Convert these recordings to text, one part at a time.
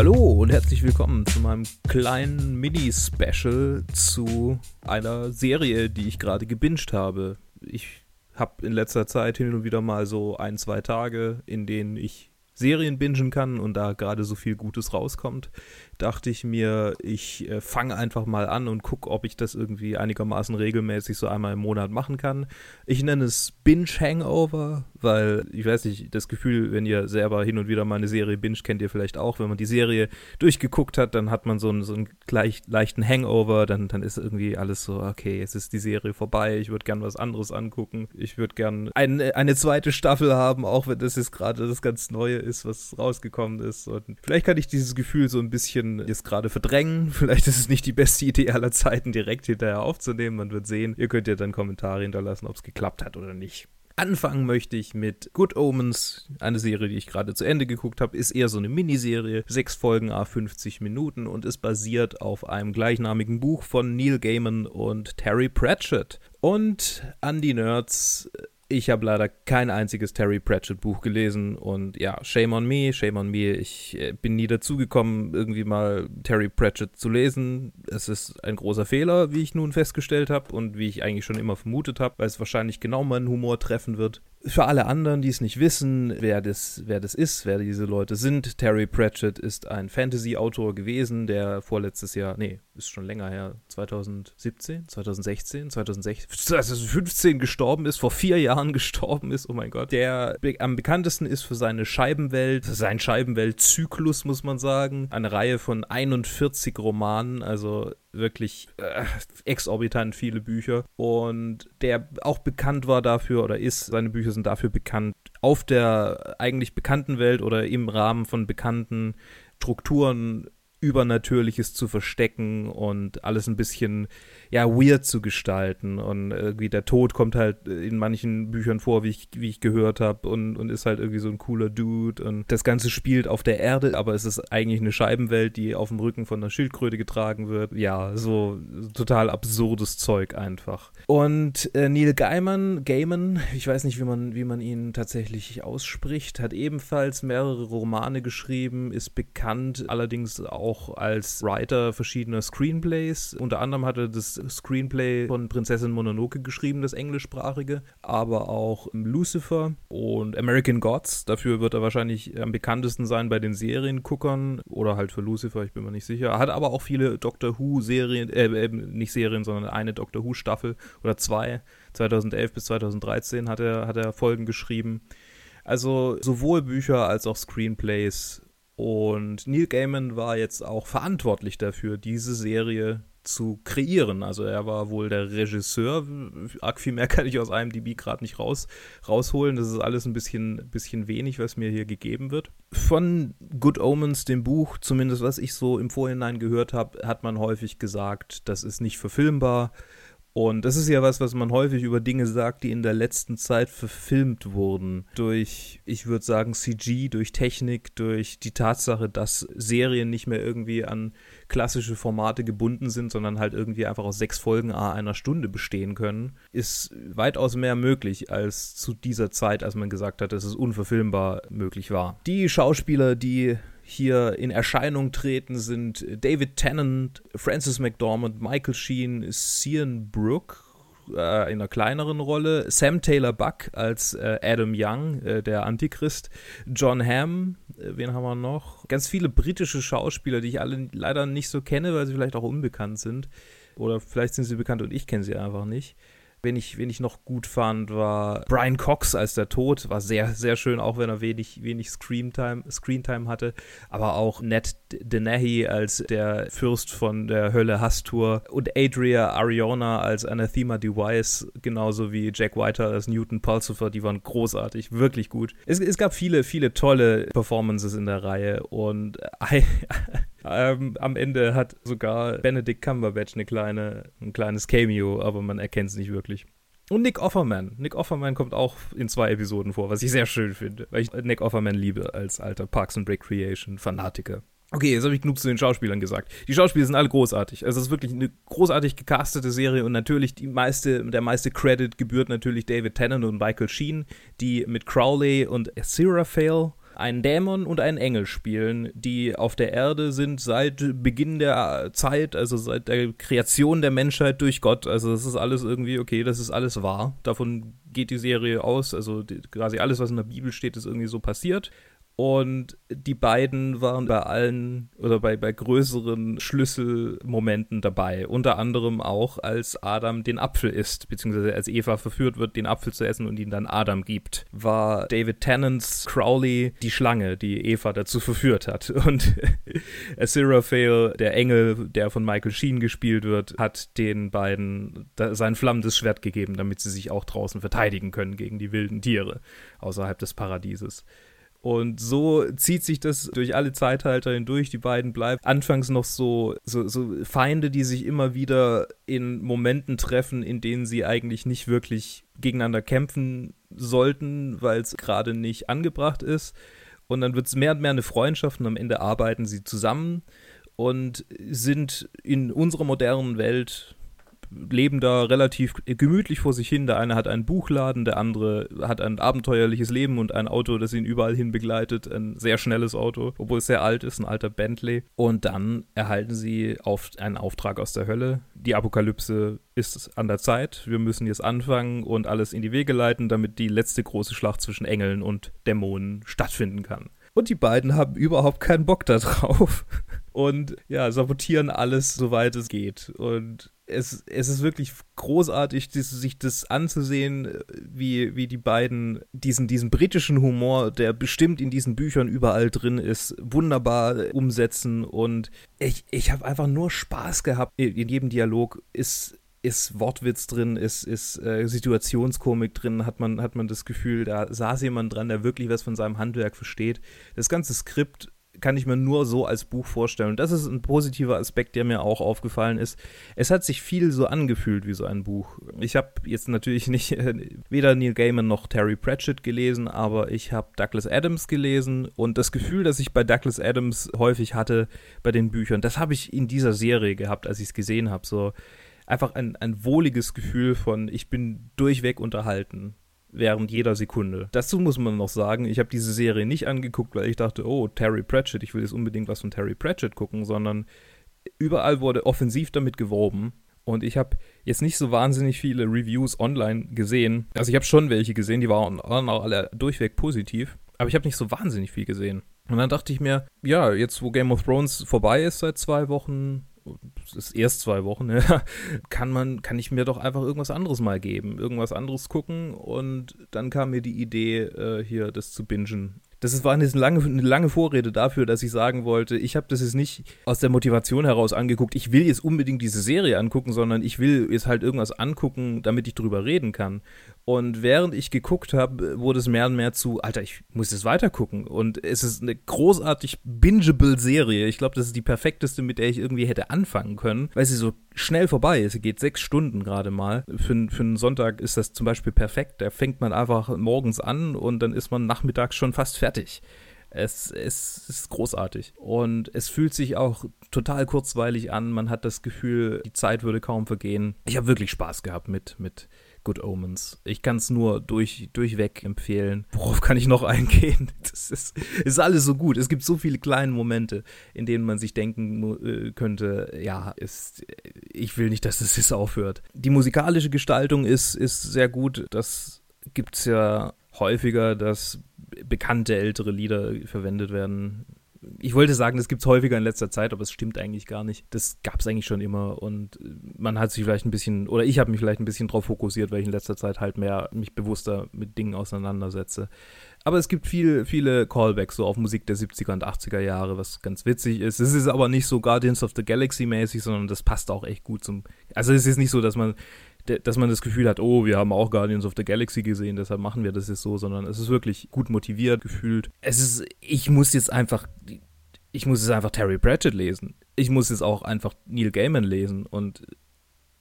Hallo und herzlich willkommen zu meinem kleinen Mini-Special zu einer Serie, die ich gerade gebinged habe. Ich habe in letzter Zeit hin und wieder mal so ein, zwei Tage, in denen ich Serien bingen kann und da gerade so viel Gutes rauskommt, dachte ich mir, ich äh, fange einfach mal an und gucke, ob ich das irgendwie einigermaßen regelmäßig so einmal im Monat machen kann. Ich nenne es Binge Hangover, weil ich weiß nicht, das Gefühl, wenn ihr selber hin und wieder mal eine Serie binge, kennt ihr vielleicht auch, wenn man die Serie durchgeguckt hat, dann hat man so einen, so einen gleich, leichten Hangover, dann, dann ist irgendwie alles so, okay, jetzt ist die Serie vorbei, ich würde gern was anderes angucken, ich würde gern eine, eine zweite Staffel haben, auch wenn das jetzt gerade das ganz Neue ist, was rausgekommen ist. Und vielleicht kann ich dieses Gefühl so ein bisschen jetzt gerade verdrängen. Vielleicht ist es nicht die beste Idee aller Zeiten, direkt hinterher aufzunehmen. Man wird sehen. Ihr könnt ja dann Kommentare hinterlassen, ob es geklappt hat oder nicht. Anfangen möchte ich mit Good Omens, eine Serie, die ich gerade zu Ende geguckt habe, ist eher so eine Miniserie, sechs Folgen a 50 Minuten und ist basiert auf einem gleichnamigen Buch von Neil Gaiman und Terry Pratchett. Und an die Nerds, ich habe leider kein einziges Terry Pratchett Buch gelesen und ja, shame on me, shame on me. Ich äh, bin nie dazugekommen, irgendwie mal Terry Pratchett zu lesen. Es ist ein großer Fehler, wie ich nun festgestellt habe und wie ich eigentlich schon immer vermutet habe, weil es wahrscheinlich genau meinen Humor treffen wird. Für alle anderen, die es nicht wissen, wer das, wer das ist, wer diese Leute sind, Terry Pratchett ist ein Fantasy-Autor gewesen, der vorletztes Jahr, nee, ist schon länger her, 2017, 2016, 2016, 2015 gestorben ist, vor vier Jahren gestorben ist, oh mein Gott. Der am bekanntesten ist für seine Scheibenwelt, sein Scheibenwelt-Zyklus, muss man sagen. Eine Reihe von 41 Romanen, also wirklich äh, exorbitant viele Bücher. Und der auch bekannt war dafür oder ist, seine Bücher sind dafür bekannt, auf der eigentlich bekannten Welt oder im Rahmen von bekannten Strukturen Übernatürliches zu verstecken und alles ein bisschen ja weird zu gestalten und irgendwie der Tod kommt halt in manchen Büchern vor, wie ich, wie ich gehört habe und, und ist halt irgendwie so ein cooler Dude und das Ganze spielt auf der Erde, aber es ist eigentlich eine Scheibenwelt, die auf dem Rücken von einer Schildkröte getragen wird. Ja, so total absurdes Zeug einfach. Und äh, Neil Gaiman, Gaiman, ich weiß nicht, wie man, wie man ihn tatsächlich ausspricht, hat ebenfalls mehrere Romane geschrieben, ist bekannt allerdings auch auch als Writer verschiedener Screenplays. Unter anderem hat er das Screenplay von Prinzessin Mononoke geschrieben, das englischsprachige, aber auch Lucifer und American Gods. Dafür wird er wahrscheinlich am bekanntesten sein bei den Serienguckern oder halt für Lucifer, ich bin mir nicht sicher. Hat aber auch viele Doctor Who-Serien, äh, äh, nicht Serien, sondern eine Doctor Who-Staffel oder zwei. 2011 bis 2013 hat er, hat er Folgen geschrieben. Also sowohl Bücher als auch Screenplays und Neil Gaiman war jetzt auch verantwortlich dafür, diese Serie zu kreieren. Also er war wohl der Regisseur. Arg viel mehr kann ich aus IMDb gerade nicht raus, rausholen. Das ist alles ein bisschen, bisschen wenig, was mir hier gegeben wird. Von Good Omens, dem Buch, zumindest was ich so im Vorhinein gehört habe, hat man häufig gesagt, das ist nicht verfilmbar. Und das ist ja was, was man häufig über Dinge sagt, die in der letzten Zeit verfilmt wurden. Durch, ich würde sagen, CG, durch Technik, durch die Tatsache, dass Serien nicht mehr irgendwie an klassische Formate gebunden sind, sondern halt irgendwie einfach aus sechs Folgen a einer Stunde bestehen können, ist weitaus mehr möglich als zu dieser Zeit, als man gesagt hat, dass es unverfilmbar möglich war. Die Schauspieler, die hier in Erscheinung treten, sind David Tennant, Francis McDormand, Michael Sheen, Cian Brooke äh, in einer kleineren Rolle, Sam Taylor Buck als äh, Adam Young, äh, der Antichrist, John Hamm, äh, wen haben wir noch? Ganz viele britische Schauspieler, die ich alle leider nicht so kenne, weil sie vielleicht auch unbekannt sind. Oder vielleicht sind sie bekannt und ich kenne sie einfach nicht. Wen ich, wen ich noch gut fand, war Brian Cox als der Tod. War sehr, sehr schön, auch wenn er wenig, wenig Screentime, Screentime hatte. Aber auch Ned Denahy als der Fürst von der Hölle Hastur und Adria Ariona als Anathema Device, genauso wie Jack Whiter als Newton Pulsifer. Die waren großartig, wirklich gut. Es, es gab viele, viele tolle Performances in der Reihe und Ähm, am Ende hat sogar Benedict Cumberbatch eine kleine, ein kleines Cameo, aber man erkennt es nicht wirklich. Und Nick Offerman. Nick Offerman kommt auch in zwei Episoden vor, was ich sehr schön finde, weil ich Nick Offerman liebe als alter Parks and Recreation Fanatiker. Okay, jetzt habe ich genug zu den Schauspielern gesagt. Die Schauspieler sind alle großartig. Also es ist wirklich eine großartig gecastete Serie und natürlich die meiste, der meiste Credit gebührt natürlich David Tennant und Michael Sheen, die mit Crowley und Aziraphale einen Dämon und einen Engel spielen, die auf der Erde sind seit Beginn der Zeit, also seit der Kreation der Menschheit durch Gott. Also das ist alles irgendwie, okay, das ist alles wahr. Davon geht die Serie aus. Also die, quasi alles, was in der Bibel steht, ist irgendwie so passiert. Und die beiden waren bei allen oder bei, bei größeren Schlüsselmomenten dabei. Unter anderem auch, als Adam den Apfel isst, beziehungsweise als Eva verführt wird, den Apfel zu essen und ihn dann Adam gibt, war David Tennants Crowley die Schlange, die Eva dazu verführt hat. Und Aziraphale, der Engel, der von Michael Sheen gespielt wird, hat den beiden sein flammendes Schwert gegeben, damit sie sich auch draußen verteidigen können gegen die wilden Tiere außerhalb des Paradieses. Und so zieht sich das durch alle Zeithalter hindurch. Die beiden bleiben anfangs noch so, so, so, Feinde, die sich immer wieder in Momenten treffen, in denen sie eigentlich nicht wirklich gegeneinander kämpfen sollten, weil es gerade nicht angebracht ist. Und dann wird es mehr und mehr eine Freundschaft und am Ende arbeiten sie zusammen und sind in unserer modernen Welt leben da relativ gemütlich vor sich hin. Der eine hat einen Buchladen, der andere hat ein abenteuerliches Leben und ein Auto, das ihn überall hin begleitet. Ein sehr schnelles Auto, obwohl es sehr alt ist, ein alter Bentley. Und dann erhalten sie auf einen Auftrag aus der Hölle. Die Apokalypse ist an der Zeit. Wir müssen jetzt anfangen und alles in die Wege leiten, damit die letzte große Schlacht zwischen Engeln und Dämonen stattfinden kann. Und die beiden haben überhaupt keinen Bock darauf. Und ja, sabotieren alles, soweit es geht. Und es, es ist wirklich großartig, sich das anzusehen, wie, wie die beiden diesen, diesen britischen Humor, der bestimmt in diesen Büchern überall drin ist, wunderbar umsetzen. Und ich, ich habe einfach nur Spaß gehabt. In jedem Dialog ist ist Wortwitz drin, ist, ist äh, Situationskomik drin, hat man, hat man das Gefühl, da saß jemand dran, der wirklich was von seinem Handwerk versteht. Das ganze Skript kann ich mir nur so als Buch vorstellen. Und das ist ein positiver Aspekt, der mir auch aufgefallen ist. Es hat sich viel so angefühlt wie so ein Buch. Ich habe jetzt natürlich nicht äh, weder Neil Gaiman noch Terry Pratchett gelesen, aber ich habe Douglas Adams gelesen und das Gefühl, das ich bei Douglas Adams häufig hatte bei den Büchern, das habe ich in dieser Serie gehabt, als ich es gesehen habe. So einfach ein, ein wohliges Gefühl von, ich bin durchweg unterhalten während jeder Sekunde. Dazu muss man noch sagen, ich habe diese Serie nicht angeguckt, weil ich dachte, oh, Terry Pratchett, ich will jetzt unbedingt was von Terry Pratchett gucken, sondern überall wurde offensiv damit geworben. Und ich habe jetzt nicht so wahnsinnig viele Reviews online gesehen. Also ich habe schon welche gesehen, die waren, waren auch alle durchweg positiv. Aber ich habe nicht so wahnsinnig viel gesehen. Und dann dachte ich mir, ja, jetzt wo Game of Thrones vorbei ist seit zwei Wochen, ist erst zwei Wochen, ja, kann man, kann ich mir doch einfach irgendwas anderes mal geben, irgendwas anderes gucken und dann kam mir die Idee, äh, hier das zu bingen das war eine lange, eine lange Vorrede dafür, dass ich sagen wollte, ich habe das jetzt nicht aus der Motivation heraus angeguckt, ich will jetzt unbedingt diese Serie angucken, sondern ich will jetzt halt irgendwas angucken, damit ich drüber reden kann. Und während ich geguckt habe, wurde es mehr und mehr zu, Alter, ich muss jetzt weitergucken. Und es ist eine großartig bingeable Serie. Ich glaube, das ist die perfekteste, mit der ich irgendwie hätte anfangen können, weil sie so schnell vorbei ist. Sie geht sechs Stunden gerade mal. Für, für einen Sonntag ist das zum Beispiel perfekt. Da fängt man einfach morgens an und dann ist man nachmittags schon fast fertig. Es, es, ist großartig. Und es fühlt sich auch total kurzweilig an. Man hat das Gefühl, die Zeit würde kaum vergehen. Ich habe wirklich Spaß gehabt mit, mit Good Omens. Ich kann es nur durch, durchweg empfehlen. Worauf kann ich noch eingehen? Das ist, ist alles so gut. Es gibt so viele kleine Momente, in denen man sich denken äh, könnte, ja, ist, ich will nicht, dass es jetzt aufhört. Die musikalische Gestaltung ist, ist sehr gut. Das gibt es ja häufiger, dass bekannte ältere Lieder verwendet werden ich wollte sagen, das gibt es häufiger in letzter Zeit, aber es stimmt eigentlich gar nicht. Das gab es eigentlich schon immer und man hat sich vielleicht ein bisschen, oder ich habe mich vielleicht ein bisschen drauf fokussiert, weil ich in letzter Zeit halt mehr mich bewusster mit Dingen auseinandersetze. Aber es gibt viel, viele Callbacks so auf Musik der 70er und 80er Jahre, was ganz witzig ist. Es ist aber nicht so Guardians of the Galaxy mäßig, sondern das passt auch echt gut zum. Also es ist nicht so, dass man dass man das Gefühl hat, oh, wir haben auch Guardians of the Galaxy gesehen, deshalb machen wir das jetzt so, sondern es ist wirklich gut motiviert gefühlt. Es ist, ich muss jetzt einfach, ich muss jetzt einfach Terry Pratchett lesen. Ich muss jetzt auch einfach Neil Gaiman lesen und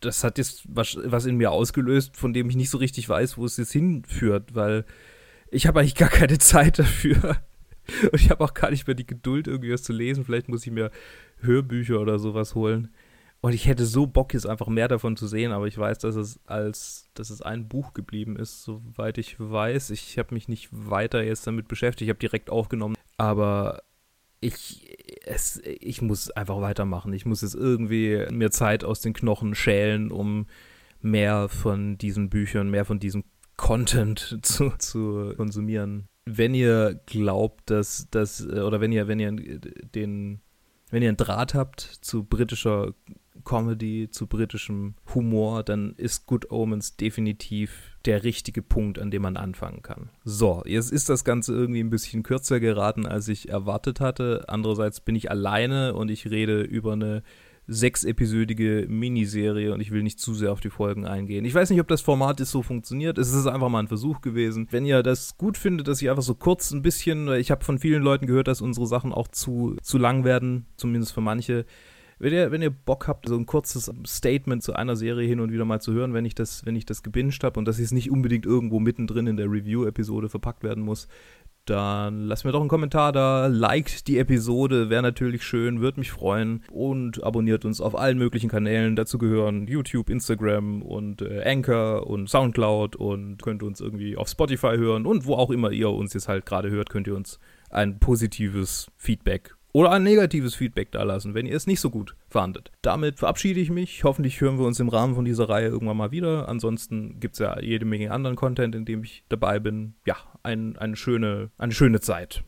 das hat jetzt was, was in mir ausgelöst, von dem ich nicht so richtig weiß, wo es jetzt hinführt, weil ich habe eigentlich gar keine Zeit dafür. Und ich habe auch gar nicht mehr die Geduld, irgendwie was zu lesen. Vielleicht muss ich mir Hörbücher oder sowas holen. Und ich hätte so Bock, jetzt einfach mehr davon zu sehen, aber ich weiß, dass es als, dass es ein Buch geblieben ist, soweit ich weiß. Ich habe mich nicht weiter jetzt damit beschäftigt, ich habe direkt aufgenommen, aber ich, es, ich muss einfach weitermachen. Ich muss jetzt irgendwie mir Zeit aus den Knochen schälen, um mehr von diesen Büchern, mehr von diesem Content zu, zu konsumieren. Wenn ihr glaubt, dass das, oder wenn ihr, wenn ihr den, wenn ihr einen Draht habt zu britischer Comedy, zu britischem Humor, dann ist Good Omens definitiv der richtige Punkt, an dem man anfangen kann. So, jetzt ist das Ganze irgendwie ein bisschen kürzer geraten, als ich erwartet hatte. Andererseits bin ich alleine und ich rede über eine sechsepisödige Miniserie und ich will nicht zu sehr auf die Folgen eingehen. Ich weiß nicht, ob das Format ist so funktioniert. Es ist einfach mal ein Versuch gewesen. Wenn ihr das gut findet, dass ich einfach so kurz ein bisschen, ich habe von vielen Leuten gehört, dass unsere Sachen auch zu, zu lang werden, zumindest für manche. Wenn ihr, wenn ihr Bock habt, so ein kurzes Statement zu einer Serie hin und wieder mal zu hören, wenn ich das, wenn ich das gebinged habe und dass es nicht unbedingt irgendwo mittendrin in der Review-Episode verpackt werden muss, dann lasst mir doch einen Kommentar da, liked die Episode, wäre natürlich schön, würde mich freuen und abonniert uns auf allen möglichen Kanälen. Dazu gehören YouTube, Instagram und äh, Anchor und Soundcloud und könnt uns irgendwie auf Spotify hören und wo auch immer ihr uns jetzt halt gerade hört, könnt ihr uns ein positives Feedback oder ein negatives Feedback da lassen, wenn ihr es nicht so gut fandet. Damit verabschiede ich mich. Hoffentlich hören wir uns im Rahmen von dieser Reihe irgendwann mal wieder. Ansonsten gibt es ja jede Menge anderen Content, in dem ich dabei bin. Ja, ein, eine, schöne, eine schöne Zeit.